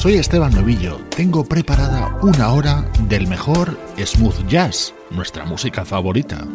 Soy Esteban Novillo. Tengo preparada una hora del mejor smooth jazz, nuestra música favorita.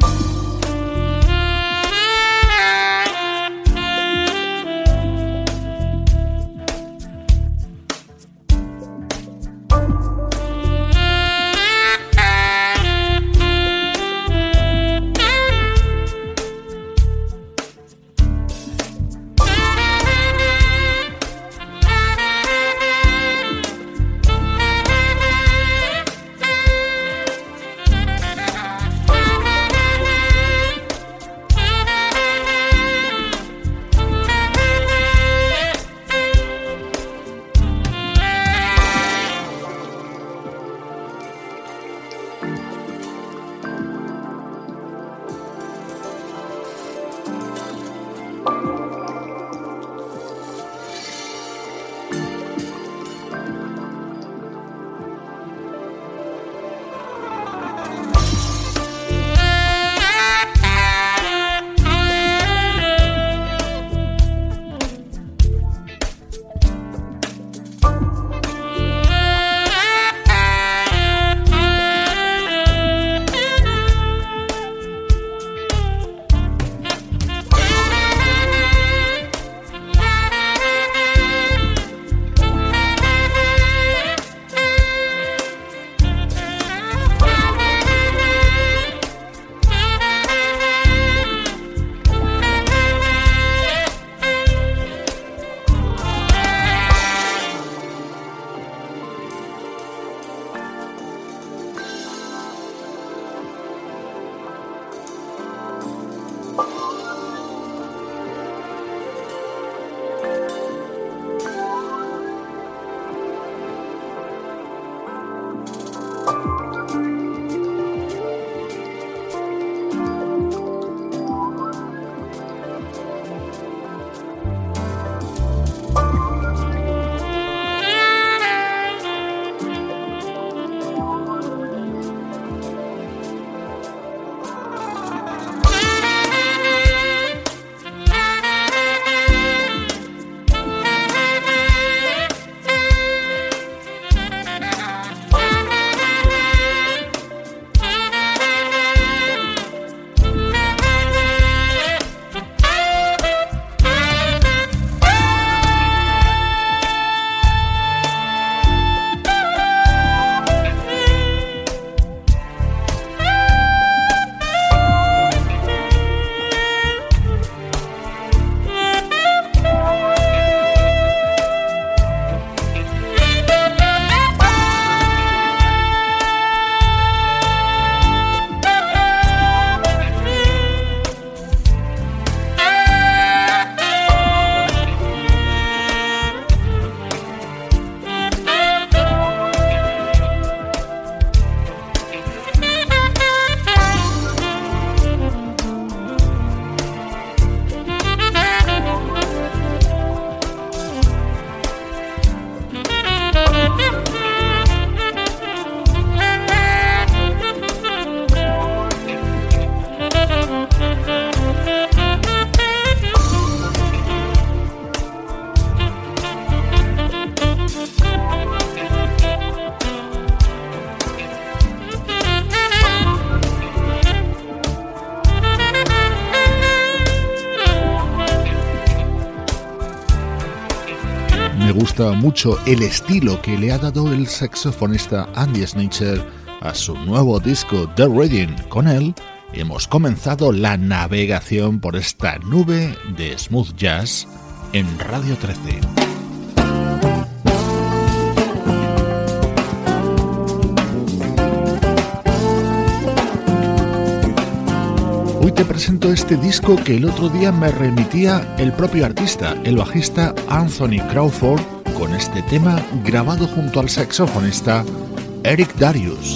Gusta mucho el estilo que le ha dado el saxofonista Andy Snitcher a su nuevo disco The Reading. Con él hemos comenzado la navegación por esta nube de smooth jazz en Radio 13. Hoy te presento este disco que el otro día me remitía el propio artista, el bajista Anthony Crawford, con este tema grabado junto al saxofonista Eric Darius.